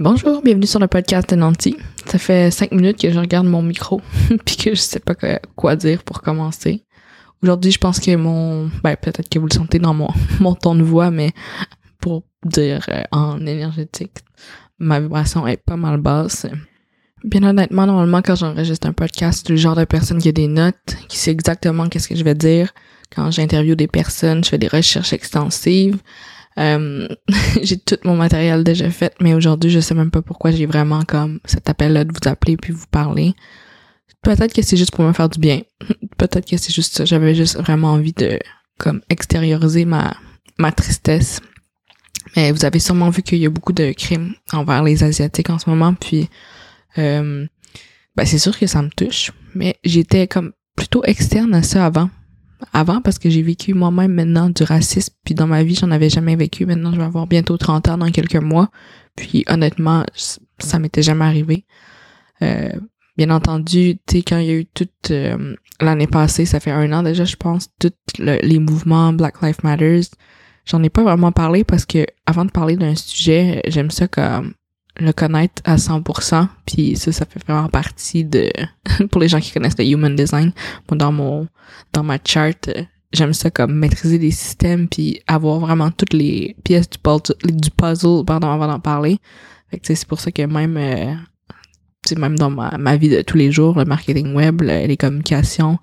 Bonjour, bienvenue sur le podcast de. Ça fait cinq minutes que je regarde mon micro puis que je sais pas quoi dire pour commencer. Aujourd'hui, je pense que mon ben peut-être que vous le sentez dans mon mon ton de voix mais pour dire euh, en énergétique, ma vibration est pas mal basse. Bien honnêtement, normalement quand j'enregistre un podcast, suis le genre de personne qui a des notes, qui sait exactement qu'est-ce que je vais dire. Quand j'interviewe des personnes, je fais des recherches extensives. Euh, j'ai tout mon matériel déjà fait, mais aujourd'hui, je sais même pas pourquoi j'ai vraiment comme cet appel-là de vous appeler puis vous parler. Peut-être que c'est juste pour me faire du bien. Peut-être que c'est juste ça. J'avais juste vraiment envie de comme extérioriser ma ma tristesse. Mais vous avez sûrement vu qu'il y a beaucoup de crimes envers les asiatiques en ce moment, puis euh, ben c'est sûr que ça me touche. Mais j'étais comme plutôt externe à ça avant avant parce que j'ai vécu moi-même maintenant du racisme, puis dans ma vie, j'en avais jamais vécu. Maintenant, je vais avoir bientôt 30 ans dans quelques mois. Puis honnêtement, ça m'était jamais arrivé. Euh, bien entendu, tu sais, quand il y a eu toute euh, l'année passée, ça fait un an déjà, je pense, tous les mouvements Black Lives Matters, j'en ai pas vraiment parlé parce que avant de parler d'un sujet, j'aime ça comme le connaître à 100%, puis ça, ça fait vraiment partie de, pour les gens qui connaissent le human design, moi, dans mon, dans ma chart, j'aime ça comme maîtriser les systèmes puis avoir vraiment toutes les pièces du puzzle, du puzzle pardon, avant d'en parler. Fait que c'est pour ça que même, euh, même dans ma, ma vie de tous les jours, le marketing web, les communications,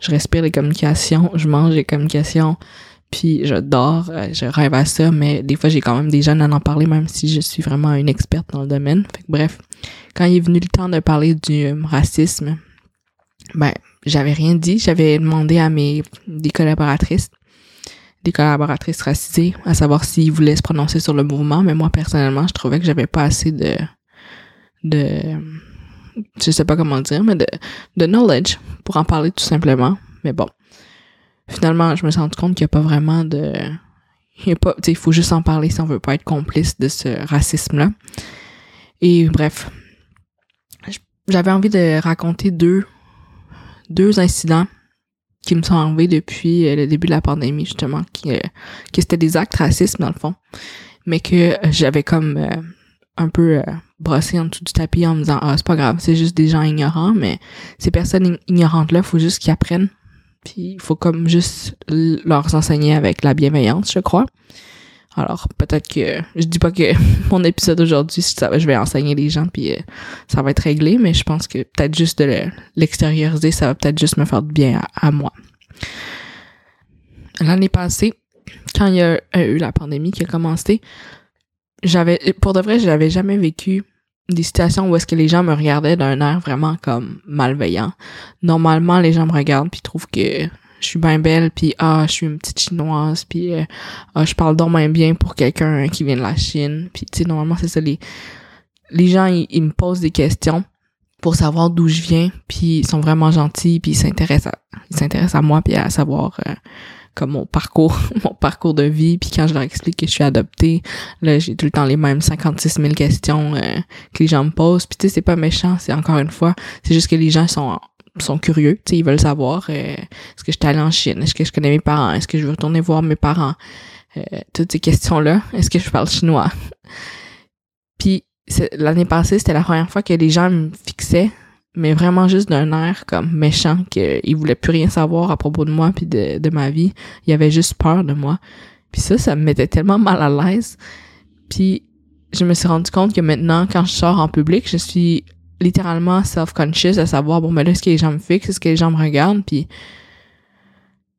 je respire les communications, je mange les communications, puis j'adore, euh, je rêve à ça, mais des fois j'ai quand même des jeunes à en parler, même si je suis vraiment une experte dans le domaine. Fait que bref, quand il est venu le temps de parler du euh, racisme, ben j'avais rien dit, j'avais demandé à mes des collaboratrices, des collaboratrices racisées, à savoir s'ils voulaient se prononcer sur le mouvement, mais moi personnellement, je trouvais que j'avais pas assez de de je sais pas comment dire, mais de de knowledge pour en parler tout simplement. Mais bon, finalement, je me suis rendu compte qu'il n'y a pas vraiment de... Il, y a pas, il faut juste en parler si on veut pas être complice de ce racisme-là. Et bref, j'avais envie de raconter deux, deux incidents qui me sont arrivés depuis euh, le début de la pandémie, justement, qui, euh, qui c'était des actes racistes, dans le fond, mais que j'avais comme euh, un peu brossé en dessous du tapis en me disant « Ah, c'est pas grave, c'est juste des gens ignorants, mais ces personnes ignorantes-là, faut juste qu'ils apprennent puis il faut comme juste leur enseigner avec la bienveillance, je crois. Alors peut-être que je dis pas que mon épisode aujourd'hui, je vais enseigner les gens puis euh, ça va être réglé, mais je pense que peut-être juste de l'extérioriser, ça va peut-être juste me faire du bien à, moi. L'année passée, quand il y a eu la pandémie qui a commencé, j'avais pour de vrai, j'avais jamais vécu des situations où est-ce que les gens me regardaient d'un air vraiment comme malveillant. Normalement, les gens me regardent puis trouvent que je suis bien belle puis ah, je suis une petite chinoise puis euh, ah, je parle donc bien bien pour quelqu'un qui vient de la Chine. Puis tu sais normalement c'est ça les les gens ils, me posent des questions pour savoir d'où je viens puis ils sont vraiment gentils puis ils s'intéressent à ils s'intéressent à moi puis à savoir euh, comme mon parcours, mon parcours de vie. Puis quand je leur explique que je suis adoptée, là, j'ai tout le temps les mêmes 56 000 questions euh, que les gens me posent. Puis tu sais, c'est pas méchant, c'est encore une fois, c'est juste que les gens sont sont curieux, tu sais, ils veulent savoir euh, est-ce que je suis allée en Chine, est-ce que je connais mes parents, est-ce que je veux retourner voir mes parents, euh, toutes ces questions-là, est-ce que je parle chinois? Puis l'année passée, c'était la première fois que les gens me fixaient mais vraiment juste d'un air comme méchant qu'il voulait plus rien savoir à propos de moi puis de, de ma vie. Il avait juste peur de moi. Puis ça, ça me mettait tellement mal à l'aise. Puis je me suis rendu compte que maintenant, quand je sors en public, je suis littéralement self-conscious à savoir, bon, mais là, est-ce que les gens me fixent? Est-ce que les gens me regardent? Puis,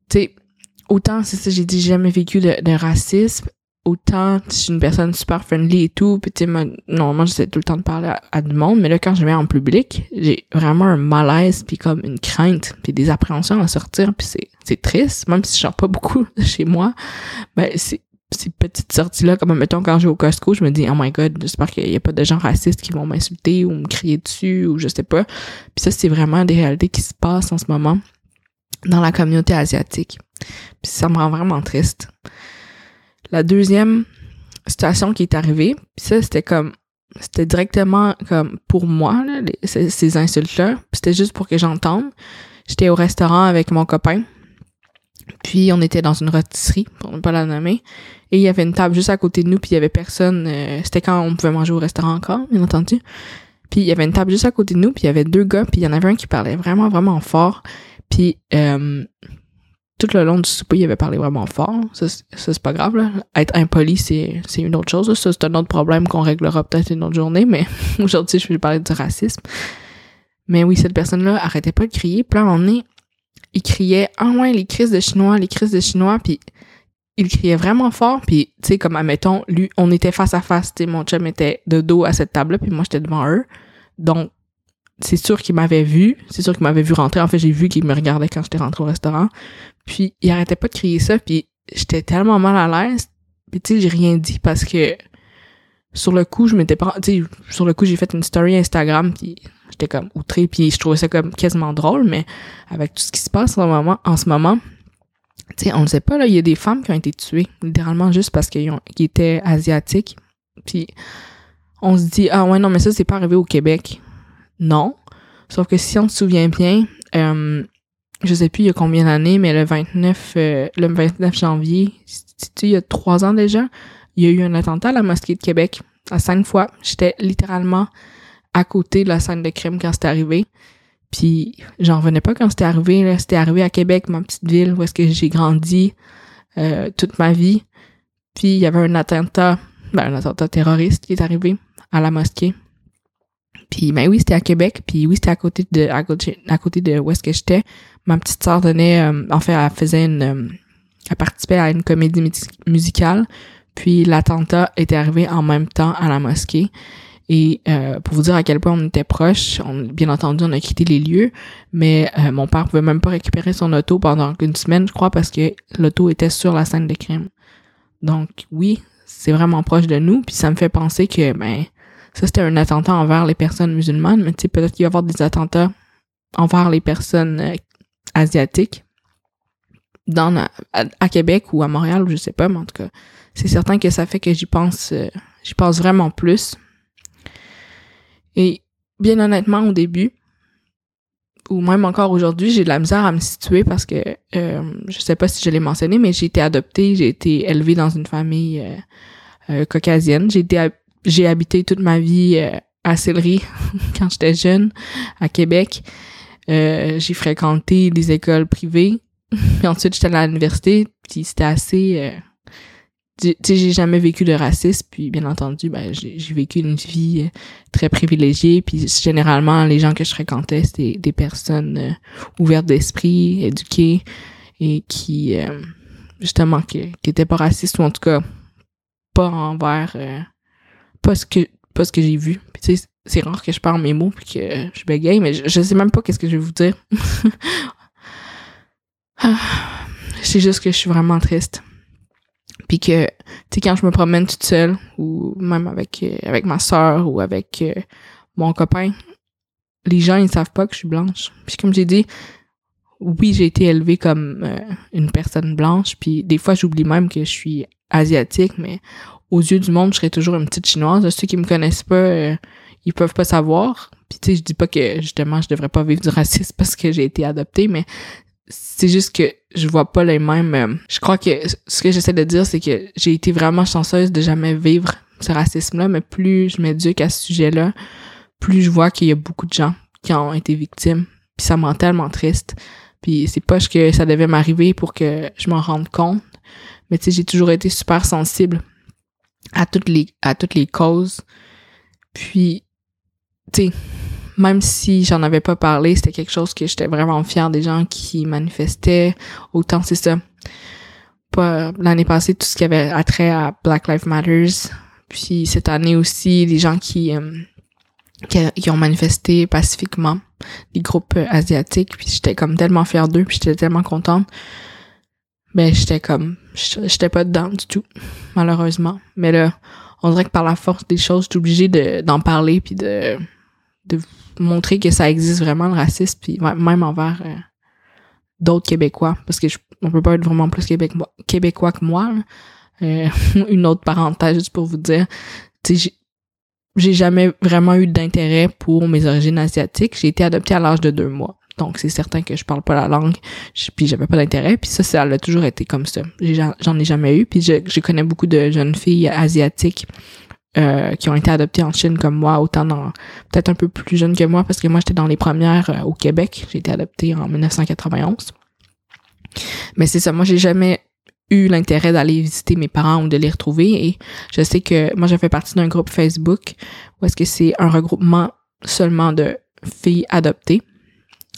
tu sais, autant, c'est ça, j'ai dit, j'ai jamais vécu de racisme autant je suis une personne super friendly et tout puis tu sais normalement j'essaie tout le temps de parler à, du monde mais là quand je vais en public j'ai vraiment un malaise puis comme une crainte puis des appréhensions à sortir puis c'est triste même si je sors pas beaucoup chez moi. Ben ces petites sorties là comme mettons quand je vais au Costco je me dis oh my god j'espère qu'il y a pas de gens racistes qui vont m'insulter ou me crier dessus ou je sais pas. Puis ça c'est vraiment des réalités qui se passent en ce moment dans la communauté asiatique. Puis ça me rend vraiment triste la deuxième situation qui est arrivée, ça, c'était comme c'était directement comme pour moi ces, insultes là c'était juste pour que j'entende j'étais au restaurant avec mon copain Puis on était dans une rôtisserie, pour ne pas la nommer, et il y avait une table juste à côté de nous, puis il y avait personne. euh, C'était quand on pouvait manger au restaurant encore, bien entendu. Puis il y avait une table juste à côté de nous, puis il y avait deux gars, puis il y en avait un qui parlait vraiment, vraiment fort. Puis euh, tout le long du souper, il avait parlé vraiment fort. Ça, c'est- pas grave, là. Être impoli, c'est une autre chose. Ça, c'est un autre problème qu'on réglera peut-être une autre journée, mais aujourd'hui, je vais parler du racisme. Mais oui, cette personne-là arrêtait pas de crier. Puis là, à il criait « Ah ouais, les crises de chinois, les crises de chinois », puis il criait vraiment fort, puis tu sais, comme, admettons, lui, on était face à face, tu sais, mon chum était de dos à cette table-là, puis moi, j'étais devant eux. Donc, c'est sûr qu'il m'avait vu, c'est sûr qu'il m'avait vu rentrer. En fait, j'ai vu qu'il me regardait quand j'étais rentrée au restaurant. Puis, il arrêtait pas de crier ça, puis j'étais tellement mal à l'aise. Puis, tu sais, j'ai rien dit parce que sur le coup, je m'étais pas... Tu sais, sur le coup, j'ai fait une story Instagram, puis j'étais comme outrée, puis je trouvais ça comme quasiment drôle, mais avec tout ce qui se passe en, ce moment, tu sais, on ne sait pas, là, il y a des femmes qui ont été tuées, littéralement juste parce qu'ils ont- qu'ils étaient asiatiques. Puis, on se dit, ah ouais, non, mais ça, c'est pas arrivé au Québec. Non. Sauf que si on se souvient bien, euh, je sais plus il y a combien d'années, mais le 29, euh, le 29 janvier, il y a trois ans déjà, il y a eu un attentat à la mosquée de Québec, à cinq fois. J'étais littéralement à côté de la scène de crime quand c'était arrivé. Puis j'en revenais pas quand c'était arrivé. C'était arrivé à Québec, ma petite ville, où est-ce que j'ai grandi euh, toute ma vie. Puis il y avait un attentat, ben, un attentat terroriste qui est arrivé à la mosquée. Puis ben oui, c'était à Québec. Puis oui, c'était à côté de à côté, de où est-ce que j'étais. Ma petite sœur donnait, euh, en fait, elle faisait une, euh, elle participait à une comédie mus- musicale. Puis l'attentat était arrivé en même temps à la mosquée. Et euh, pour vous dire à quel point on était proches, on, bien entendu, on a quitté les lieux, mais euh, mon père pouvait même pas récupérer son auto pendant une semaine, je crois, parce que l'auto était sur la scène de crime. Donc oui, c'est vraiment proche de nous, puis ça me fait penser que ben ça c'était un attentat envers les personnes musulmanes, mais tu sais peut-être qu'il va y avoir des attentats envers les personnes euh, asiatiques dans à, à Québec ou à Montréal, je sais pas, mais en tout cas, c'est certain que ça fait que j'y pense euh, j'y pense vraiment plus. Et bien honnêtement, au début, ou même encore aujourd'hui, j'ai de la misère à me situer parce que euh, je sais pas si je l'ai mentionné, mais j'ai été adoptée, j'ai été élevée dans une famille euh, euh, caucasienne. J'ai été j'ai habité toute ma vie euh, à Sillery quand j'étais jeune, à Québec. Euh, j'ai fréquenté des écoles privées. Puis ensuite, j'étais à l'université, puis c'était assez... euh, tu sais, j'ai jamais vécu de racisme, puis bien entendu, ben, j'ai vécu une vie euh, très privilégiée, puis généralement, les gens que je fréquentais, c'était des personnes euh, ouvertes d'esprit, éduquées, et qui, euh, justement, qui, qui étaient pas racistes, ou en tout cas, pas envers, pas ce que, pas ce que j'ai vu. Puis tu sais, c'est rare que je parle mes mots, puis que je bégaye, mais je, je sais même pas qu'est-ce que je vais vous dire. Ah, c'est juste que je suis vraiment triste. Puis que, tu sais, quand je me promène toute seule, ou même avec, euh, avec ma soeur, ou avec euh, mon copain, les gens, ils savent pas que je suis blanche. Puis comme j'ai dit, oui, j'ai été élevée comme euh, une personne blanche, puis des fois, j'oublie même que je suis asiatique, mais aux yeux du monde, je serais toujours une petite chinoise. Ceux qui me connaissent pas, euh, ils peuvent pas savoir. Puis tu sais, je dis pas que, justement, je devrais pas vivre du racisme parce que j'ai été adoptée, mais c'est juste que je vois pas les mêmes euh, je crois que ce que j'essaie de dire c'est que j'ai été vraiment chanceuse de jamais vivre ce racisme là mais plus je m'éduque à ce sujet là plus je vois qu'il y a beaucoup de gens qui ont été victimes puis ça me rend tellement triste puis c'est pas que ça devait m'arriver pour que je m'en rende compte mais tu sais j'ai toujours été super sensible à toutes les à toutes les causes puis tu sais même si j'en avais pas parlé, c'était quelque chose que j'étais vraiment fière des gens qui manifestaient. Autant c'est ça. L'année passée, tout ce qui avait attrait à Black Lives Matters. Puis cette année aussi, les gens qui, euh, qui, qui ont manifesté pacifiquement, les groupes euh, asiatiques. Puis j'étais comme tellement fière d'eux, puis j'étais tellement contente. Mais j'étais comme, j'étais pas dedans du tout, malheureusement. Mais là, on dirait que par la force des choses, je suis obligée de, d'en parler puis de, de montrer que ça existe vraiment le racisme puis même envers euh, d'autres Québécois parce que je, on peut pas être vraiment plus québécois, québécois que moi. Euh, une autre parenthèse juste pour vous dire, j'ai jamais vraiment eu d'intérêt pour mes origines asiatiques. J'ai été adoptée à l'âge de deux mois. Donc, c'est certain que je parle pas la langue, puis j'avais pas d'intérêt. Puis ça, ça a toujours été comme ça. J'en ai jamais eu. Puis je, je connais beaucoup de jeunes filles asiatiques euh, qui ont été adoptées en Chine comme moi, autant dans peut-être un peu plus jeunes que moi, parce que moi j'étais dans les premières euh, au Québec. J'ai été adoptée en 1991. Mais c'est ça, moi j'ai jamais eu l'intérêt d'aller visiter mes parents ou de les retrouver. Et je sais que moi, j'ai fait partie d'un groupe Facebook où est-ce que c'est un regroupement seulement de filles adoptées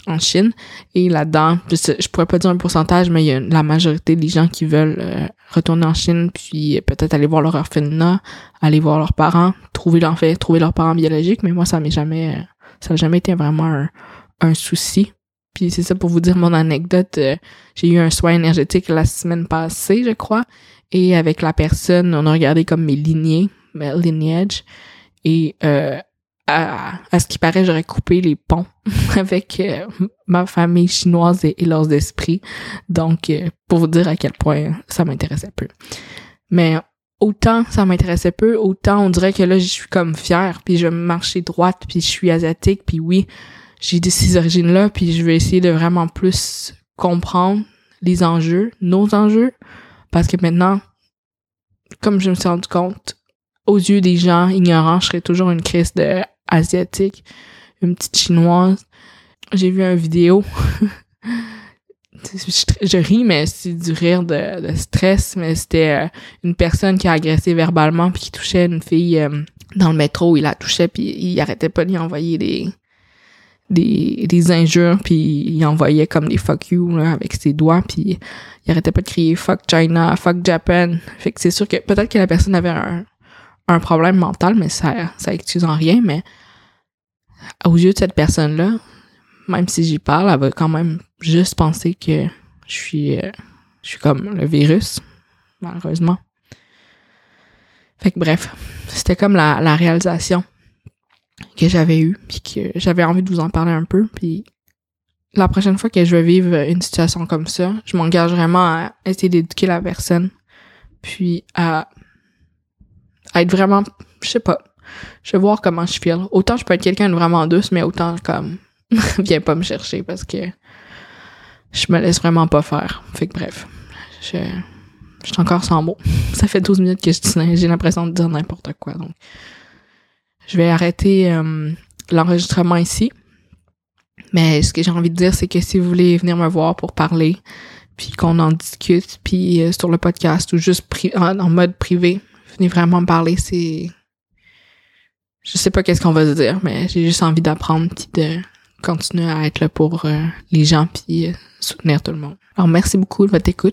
en Chine. Et là-dedans, je, pourrais pas dire un pourcentage, mais il y a la majorité des gens qui veulent euh, retourner en Chine, puis peut-être aller voir leur orphelinat, aller voir leurs parents, trouver l'enfant, trouver leurs parents biologiques. Mais moi, ça m'est jamais, ça n'a jamais été vraiment un, un souci. Puis c'est ça pour vous dire mon anecdote. Euh, j'ai eu un soin énergétique la semaine passée, je crois. Et avec la personne, on a regardé comme mes lignées, mes lineage. Et euh, à, ce qui paraît, j'aurais coupé les ponts avec euh, ma famille chinoise et, leurs esprits. Donc, pour vous dire à quel point ça m'intéressait peu. Mais autant ça m'intéressait peu, autant on dirait que là, je suis comme fière, puis je marche droite, puis je suis asiatique, puis oui, j'ai ces origines-là, puis je vais essayer de vraiment plus comprendre les enjeux, nos enjeux, parce que maintenant, comme je me suis rendu compte, aux yeux des gens ignorants, je serais toujours une crise de asiatique, une petite chinoise. J'ai vu une vidéo. je, ris, mais c'est du rire de, stress, mais c'était euh, une personne qui a agressé verbalement puis qui touchait une fille euh, dans le métro. Il la touchait puis il arrêtait pas de lui envoyer des des, des injures, puis il envoyait comme des fuck you avec ses doigts, puis il arrêtait pas de crier fuck China, fuck Japan. Fait que c'est sûr que peut-être que la personne avait un, un problème mental, mais ça, ça excuse en rien, mais aux yeux de cette personne-là, même si j'y parle, elle va quand même juste penser que je suis, euh, je suis comme le virus, malheureusement. Fait que bref, c'était comme la, réalisation que j'avais eu puis que j'avais envie de vous en parler un peu puis la prochaine fois que je vais vivre une situation comme ça, je m'engage vraiment à essayer d'éduquer la personne puis à, être vraiment je sais pas, je vais voir comment je feel. Autant je peux être quelqu'un de vraiment douce mais autant comme viens pas me chercher parce que je me laisse vraiment pas faire. Fait que bref, je je suis encore sans mots. Ça fait 12 minutes que je dis j'ai l'impression de dire n'importe quoi donc je vais arrêter euh, l'enregistrement ici. Mais ce que j'ai envie de dire, c'est que si vous voulez venir me voir pour parler, puis qu'on en discute, puis euh, sur le podcast ou juste en, mode privé, venez vraiment me parler. C'est, je sais pas qu'est-ce qu'on va se dire, mais j'ai juste envie d'apprendre puis de continuer à être là pour euh, les gens puis soutenir tout le monde. Alors merci beaucoup de votre écoute.